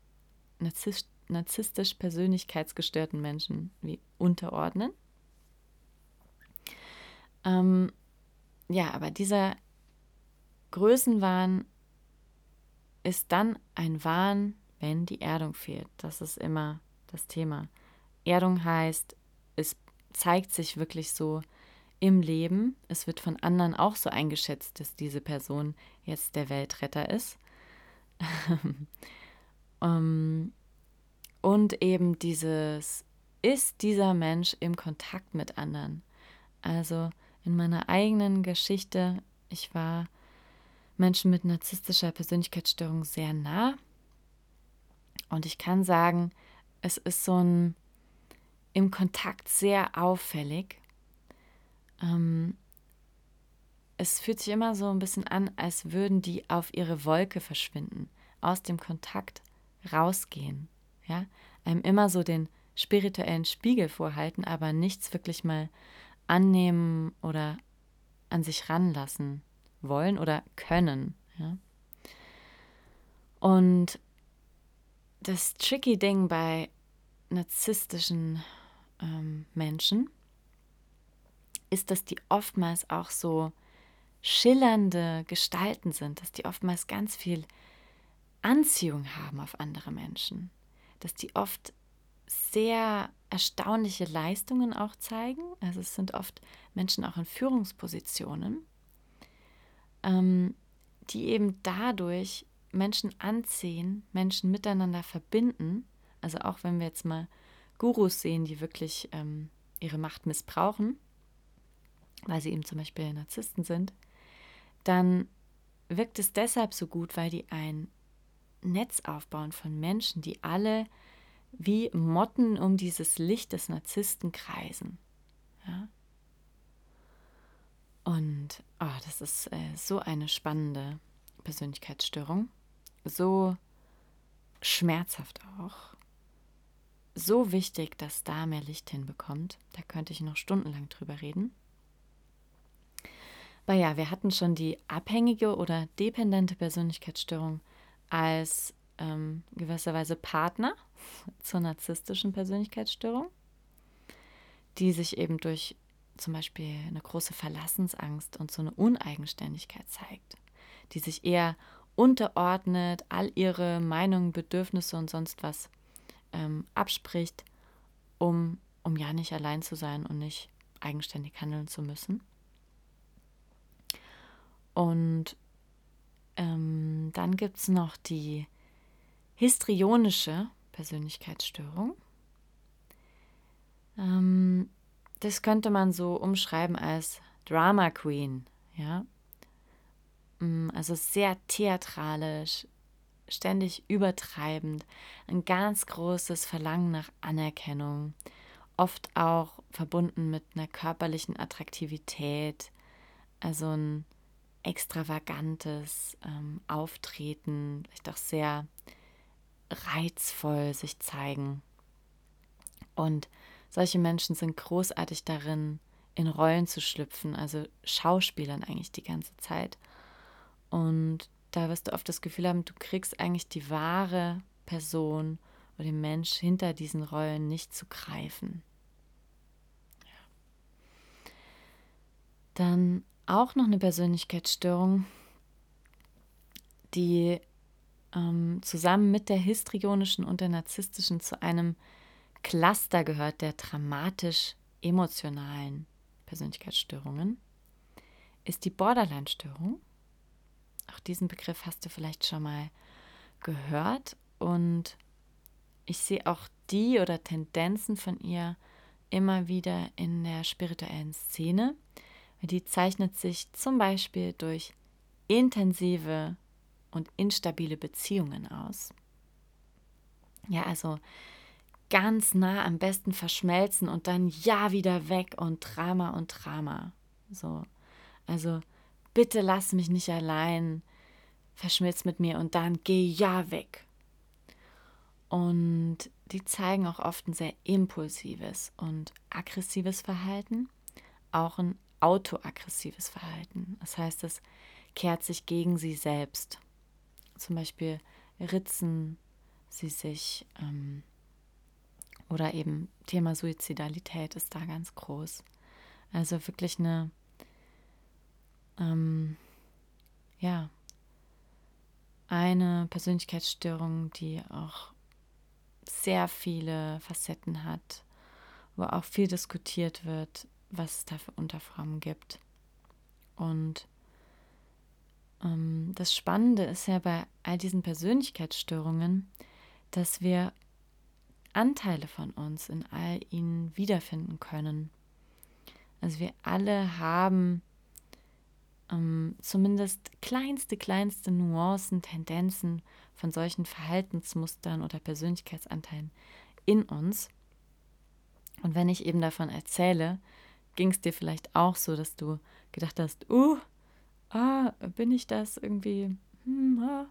narzisst, narzisstisch persönlichkeitsgestörten Menschen wie unterordnen. Ähm, ja, aber dieser Größenwahn ist dann ein Wahn, wenn die Erdung fehlt. Das ist immer das Thema. Erdung heißt, es zeigt sich wirklich so im Leben. Es wird von anderen auch so eingeschätzt, dass diese Person jetzt der Weltretter ist. (laughs) ähm, und eben dieses, ist dieser Mensch im Kontakt mit anderen? Also in meiner eigenen Geschichte, ich war Menschen mit narzisstischer Persönlichkeitsstörung sehr nah. Und ich kann sagen, es ist so ein im Kontakt sehr auffällig. Ähm, es fühlt sich immer so ein bisschen an, als würden die auf ihre Wolke verschwinden, aus dem Kontakt rausgehen. Ja, einem immer so den spirituellen Spiegel vorhalten, aber nichts wirklich mal annehmen oder an sich ranlassen wollen oder können. Ja? Und das tricky Ding bei narzisstischen ähm, Menschen ist, dass die oftmals auch so schillernde Gestalten sind, dass die oftmals ganz viel Anziehung haben auf andere Menschen, dass die oft sehr erstaunliche Leistungen auch zeigen. Also es sind oft Menschen auch in Führungspositionen, ähm, die eben dadurch Menschen anziehen, Menschen miteinander verbinden. Also auch wenn wir jetzt mal Gurus sehen, die wirklich ähm, ihre Macht missbrauchen, weil sie eben zum Beispiel Narzissten sind, dann wirkt es deshalb so gut, weil die ein Netz aufbauen von Menschen, die alle wie Motten um dieses Licht des Narzissten kreisen. Ja? Und oh, das ist äh, so eine spannende Persönlichkeitsstörung, so schmerzhaft auch, so wichtig, dass da mehr Licht hinbekommt. Da könnte ich noch stundenlang drüber reden. Aber ja, wir hatten schon die abhängige oder dependente Persönlichkeitsstörung als ähm, gewisserweise Partner (laughs) zur narzisstischen Persönlichkeitsstörung, die sich eben durch zum Beispiel eine große Verlassensangst und so eine Uneigenständigkeit zeigt, die sich eher unterordnet, all ihre Meinungen, Bedürfnisse und sonst was ähm, abspricht, um, um ja nicht allein zu sein und nicht eigenständig handeln zu müssen. Und ähm, dann gibt es noch die histrionische Persönlichkeitsstörung. Ähm, das könnte man so umschreiben als Drama Queen, ja. Mm, also sehr theatralisch, ständig übertreibend, ein ganz großes Verlangen nach Anerkennung, oft auch verbunden mit einer körperlichen Attraktivität, also ein extravagantes ähm, Auftreten, vielleicht auch sehr reizvoll sich zeigen. Und solche Menschen sind großartig darin, in Rollen zu schlüpfen, also Schauspielern eigentlich die ganze Zeit. Und da wirst du oft das Gefühl haben, du kriegst eigentlich die wahre Person oder den Mensch hinter diesen Rollen nicht zu greifen. Dann auch noch eine Persönlichkeitsstörung, die ähm, zusammen mit der histrionischen und der narzisstischen zu einem Cluster gehört der dramatisch-emotionalen Persönlichkeitsstörungen, ist die Borderline-Störung. Auch diesen Begriff hast du vielleicht schon mal gehört und ich sehe auch die oder Tendenzen von ihr immer wieder in der spirituellen Szene. Die zeichnet sich zum Beispiel durch intensive und instabile Beziehungen aus. Ja, also ganz nah am besten verschmelzen und dann ja wieder weg und Drama und Drama. So. Also bitte lass mich nicht allein, verschmilz mit mir und dann geh ja weg. Und die zeigen auch oft ein sehr impulsives und aggressives Verhalten, auch ein autoaggressives Verhalten. Das heißt, es kehrt sich gegen sie selbst. Zum Beispiel ritzen sie sich ähm, oder eben Thema Suizidalität ist da ganz groß. Also wirklich eine, ähm, ja, eine Persönlichkeitsstörung, die auch sehr viele Facetten hat, wo auch viel diskutiert wird, was es da für Unterformen gibt. Und ähm, das Spannende ist ja bei all diesen Persönlichkeitsstörungen, dass wir Anteile von uns in all ihnen wiederfinden können. Also wir alle haben ähm, zumindest kleinste, kleinste Nuancen, Tendenzen von solchen Verhaltensmustern oder Persönlichkeitsanteilen in uns. Und wenn ich eben davon erzähle, ging es dir vielleicht auch so, dass du gedacht hast, uh, ah, bin ich das irgendwie, hm, ah,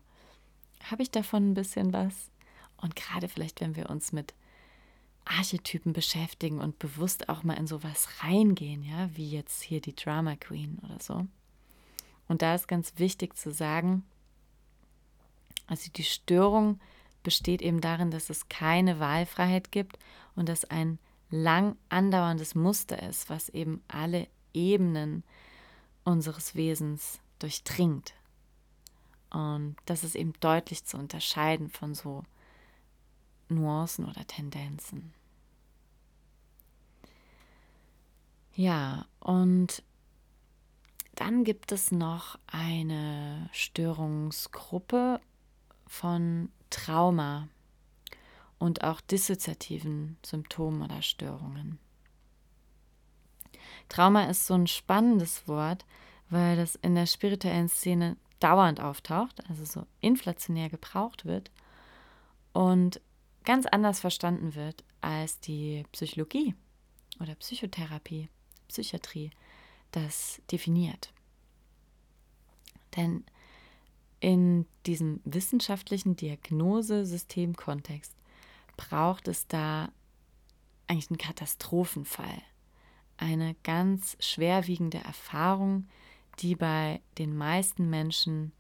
habe ich davon ein bisschen was? Und gerade vielleicht, wenn wir uns mit Archetypen beschäftigen und bewusst auch mal in sowas reingehen, ja, wie jetzt hier die Drama Queen oder so. Und da ist ganz wichtig zu sagen, also die Störung besteht eben darin, dass es keine Wahlfreiheit gibt und dass ein lang andauerndes Muster ist, was eben alle Ebenen unseres Wesens durchdringt. Und das ist eben deutlich zu unterscheiden von so Nuancen oder Tendenzen. Ja, und dann gibt es noch eine Störungsgruppe von Trauma und auch dissoziativen Symptomen oder Störungen. Trauma ist so ein spannendes Wort, weil das in der spirituellen Szene dauernd auftaucht, also so inflationär gebraucht wird und ganz anders verstanden wird als die Psychologie oder Psychotherapie, Psychiatrie das definiert. Denn in diesem wissenschaftlichen Diagnosesystemkontext braucht es da eigentlich einen Katastrophenfall, eine ganz schwerwiegende Erfahrung, die bei den meisten Menschen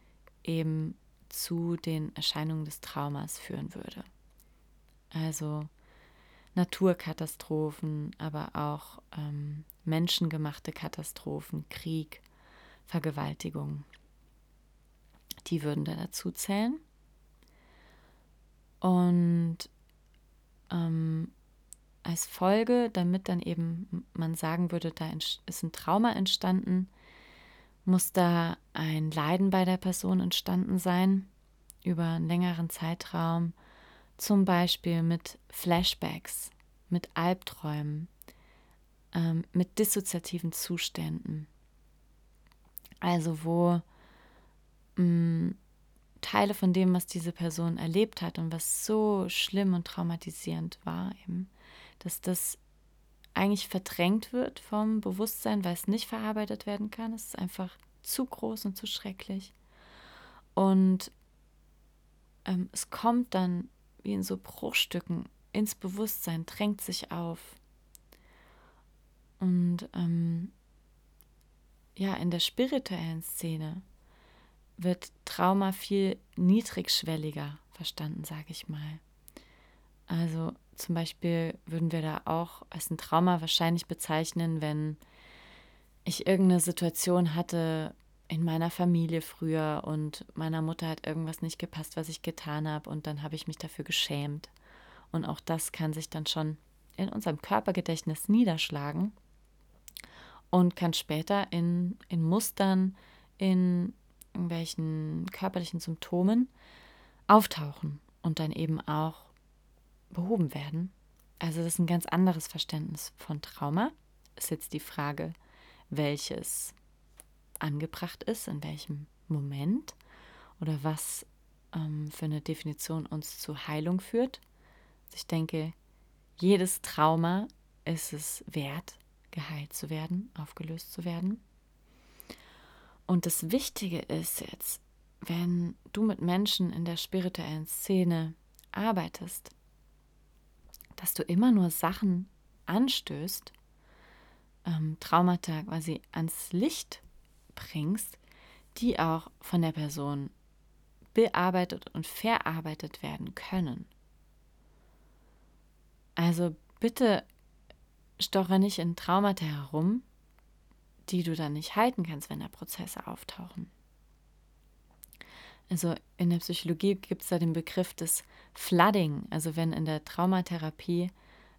eben zu den Erscheinungen des Traumas führen würde. Also Naturkatastrophen, aber auch ähm, menschengemachte Katastrophen, Krieg, Vergewaltigung. Die würden da dazu zählen. Und ähm, als Folge, damit dann eben man sagen würde, da ist ein Trauma entstanden, muss da ein Leiden bei der Person entstanden sein über einen längeren Zeitraum, zum Beispiel mit Flashbacks, mit Albträumen, ähm, mit dissoziativen Zuständen. Also wo mh, mm, Teile von dem, was diese Person erlebt hat und was so schlimm und traumatisierend war, eben, dass das eigentlich verdrängt wird vom Bewusstsein, weil es nicht verarbeitet werden kann. Es ist einfach zu groß und zu schrecklich. Und ähm, es kommt dann wie in so Bruchstücken ins Bewusstsein, drängt sich auf. Und ähm, ja, in der spirituellen Szene wird Trauma viel niedrigschwelliger verstanden, sage ich mal. Also zum Beispiel würden wir da auch als ein Trauma wahrscheinlich bezeichnen, wenn ich irgendeine Situation hatte, in meiner Familie früher und meiner Mutter hat irgendwas nicht gepasst, was ich getan habe und dann habe ich mich dafür geschämt. Und auch das kann sich dann schon in unserem Körpergedächtnis niederschlagen und kann später in, in Mustern, in irgendwelchen körperlichen Symptomen auftauchen und dann eben auch behoben werden. Also das ist ein ganz anderes Verständnis von Trauma. Ist jetzt die Frage, welches angebracht ist, in welchem Moment oder was ähm, für eine Definition uns zu Heilung führt. Also ich denke, jedes Trauma ist es wert, geheilt zu werden, aufgelöst zu werden. Und das Wichtige ist jetzt, wenn du mit Menschen in der spirituellen Szene arbeitest, dass du immer nur Sachen anstößt, ähm, Traumata quasi ans Licht bringst, die auch von der Person bearbeitet und verarbeitet werden können. Also bitte stoche nicht in Traumata herum, die du dann nicht halten kannst, wenn da Prozesse auftauchen. Also in der Psychologie gibt es da den Begriff des Flooding, also wenn in der Traumatherapie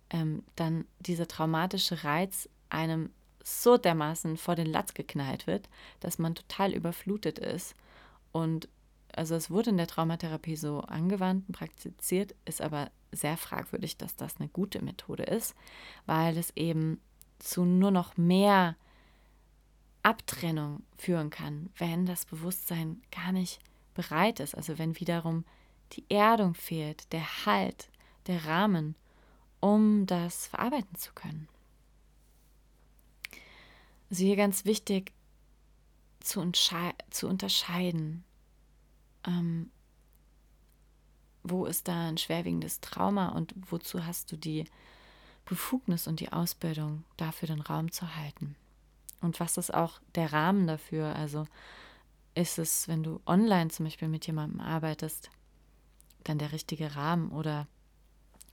ähm, dann dieser traumatische Reiz einem so dermaßen vor den Latz geknallt wird, dass man total überflutet ist. Und also es wurde in der Traumatherapie so angewandt und praktiziert, ist aber sehr fragwürdig, dass das eine gute Methode ist, weil es eben zu nur noch mehr Abtrennung führen kann, wenn das Bewusstsein gar nicht bereit ist, also wenn wiederum die Erdung fehlt, der Halt, der Rahmen, um das verarbeiten zu können. Also hier ganz wichtig zu, zu unterscheiden, ähm, wo ist da ein schwerwiegendes Trauma und wozu hast du die Befugnis und die Ausbildung, dafür den Raum zu halten. Und was ist auch der Rahmen dafür? Also ist es, wenn du online zum Beispiel mit jemandem arbeitest, dann der richtige Rahmen oder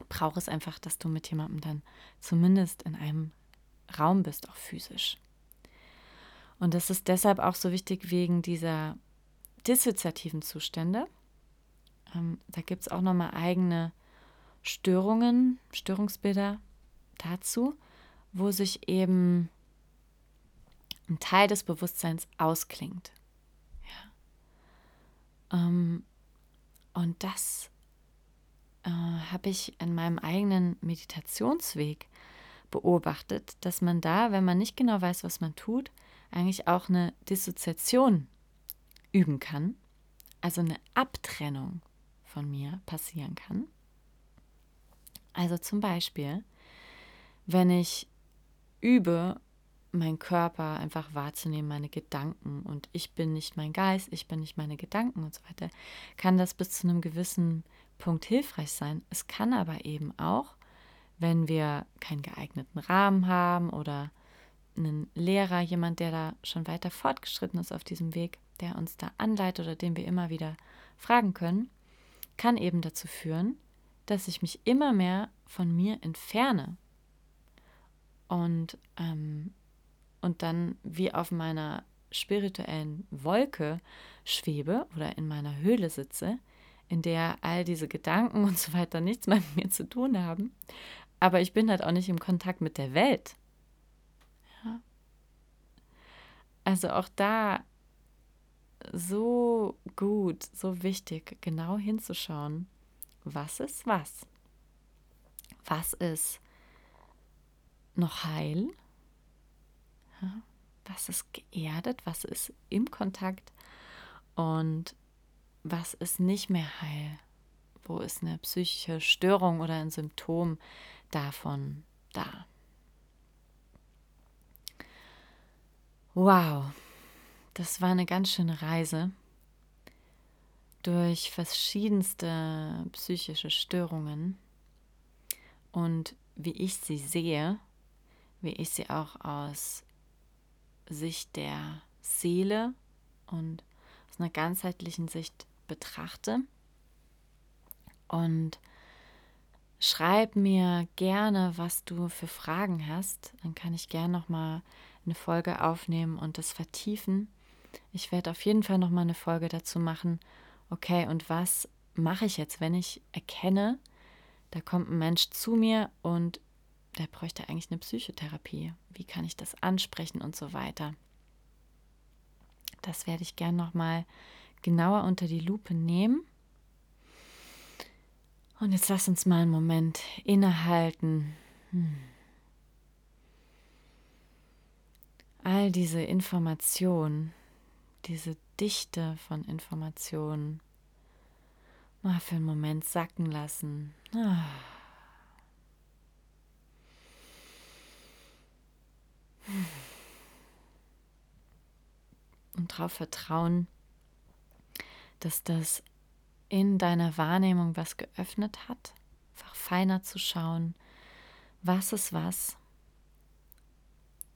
braucht es einfach, dass du mit jemandem dann zumindest in einem Raum bist, auch physisch. Und das ist deshalb auch so wichtig wegen dieser dissoziativen Zustände. Ähm, da gibt es auch nochmal eigene Störungen, Störungsbilder dazu, wo sich eben ein Teil des Bewusstseins ausklingt. Ja. Ähm, und das äh, habe ich in meinem eigenen Meditationsweg beobachtet, dass man da, wenn man nicht genau weiß, was man tut, eigentlich auch eine Dissoziation üben kann, also eine Abtrennung von mir passieren kann. Also zum Beispiel, wenn ich übe, meinen Körper einfach wahrzunehmen, meine Gedanken und ich bin nicht mein Geist, ich bin nicht meine Gedanken und so weiter, kann das bis zu einem gewissen Punkt hilfreich sein. Es kann aber eben auch, wenn wir keinen geeigneten Rahmen haben oder einen Lehrer, jemand, der da schon weiter fortgeschritten ist auf diesem Weg, der uns da anleitet oder den wir immer wieder fragen können, kann eben dazu führen, dass ich mich immer mehr von mir entferne und, ähm, und dann wie auf meiner spirituellen Wolke schwebe oder in meiner Höhle sitze, in der all diese Gedanken (laughs) und so weiter nichts mehr mit mir zu tun haben. Aber ich bin halt auch nicht im Kontakt mit der Welt. Ja. Also auch da so gut, so wichtig, genau hinzuschauen, was ist was. Was ist noch heil? Was ist geerdet? Was ist im Kontakt? Und was ist nicht mehr heil? Wo ist eine psychische Störung oder ein Symptom davon da? Wow, das war eine ganz schöne Reise durch verschiedenste psychische Störungen und wie ich sie sehe, wie ich sie auch aus Sicht der Seele und aus einer ganzheitlichen Sicht betrachte. Und schreib mir gerne, was du für Fragen hast. Dann kann ich gerne nochmal eine Folge aufnehmen und das vertiefen. Ich werde auf jeden Fall nochmal eine Folge dazu machen. Okay, und was mache ich jetzt, wenn ich erkenne, da kommt ein Mensch zu mir und der bräuchte eigentlich eine Psychotherapie. Wie kann ich das ansprechen und so weiter? Das werde ich gern nochmal genauer unter die Lupe nehmen. Und jetzt lass uns mal einen Moment innehalten. Hm. All diese Informationen, diese Dichte von Informationen mal für einen Moment sacken lassen. Ah. Und darauf vertrauen, dass das in deiner Wahrnehmung was geöffnet hat, einfach feiner zu schauen, was ist was.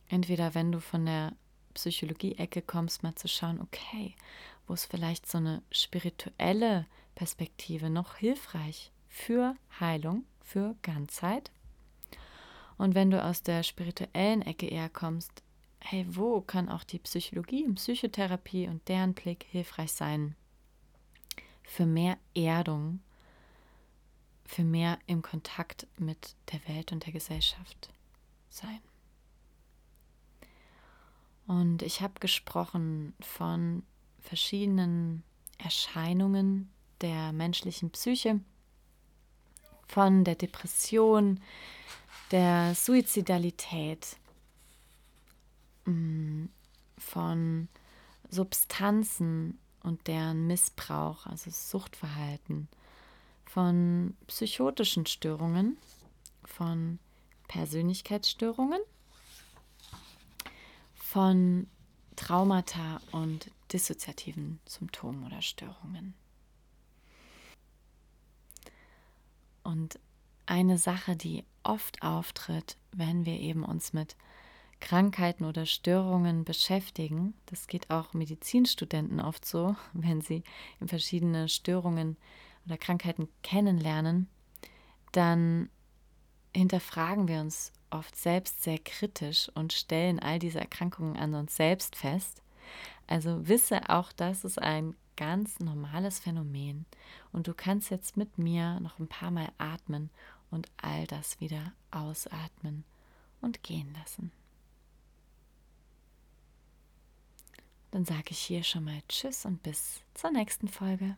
Entweder wenn du von der Psychologie-Ecke kommst, mal zu schauen, okay, wo ist vielleicht so eine spirituelle Perspektive noch hilfreich für Heilung, für Ganzheit. Und wenn du aus der spirituellen Ecke eher kommst, hey, wo kann auch die Psychologie und Psychotherapie und deren Blick hilfreich sein? für mehr Erdung, für mehr im Kontakt mit der Welt und der Gesellschaft sein. Und ich habe gesprochen von verschiedenen Erscheinungen der menschlichen Psyche, von der Depression, der Suizidalität, mm, von Substanzen und deren Missbrauch, also Suchtverhalten, von psychotischen Störungen, von Persönlichkeitsstörungen, von Traumata und dissoziativen Symptomen oder Störungen. Und eine Sache, die oft auftritt, wenn wir eben uns mit Krankheiten oder Störungen beschäftigen, das geht auch Medizinstudenten oft so, (laughs) wenn sie verschiedene Störungen oder Krankheiten kennenlernen, dann hinterfragen wir uns oft selbst sehr kritisch und stellen all diese Erkrankungen an uns selbst fest. Also wisse auch, das ist ein ganz normales Phänomen und du kannst jetzt mit mir noch ein paar Mal atmen und all das wieder ausatmen und gehen lassen. Dann sage ich hier schon mal Tschüss und bis zur nächsten Folge.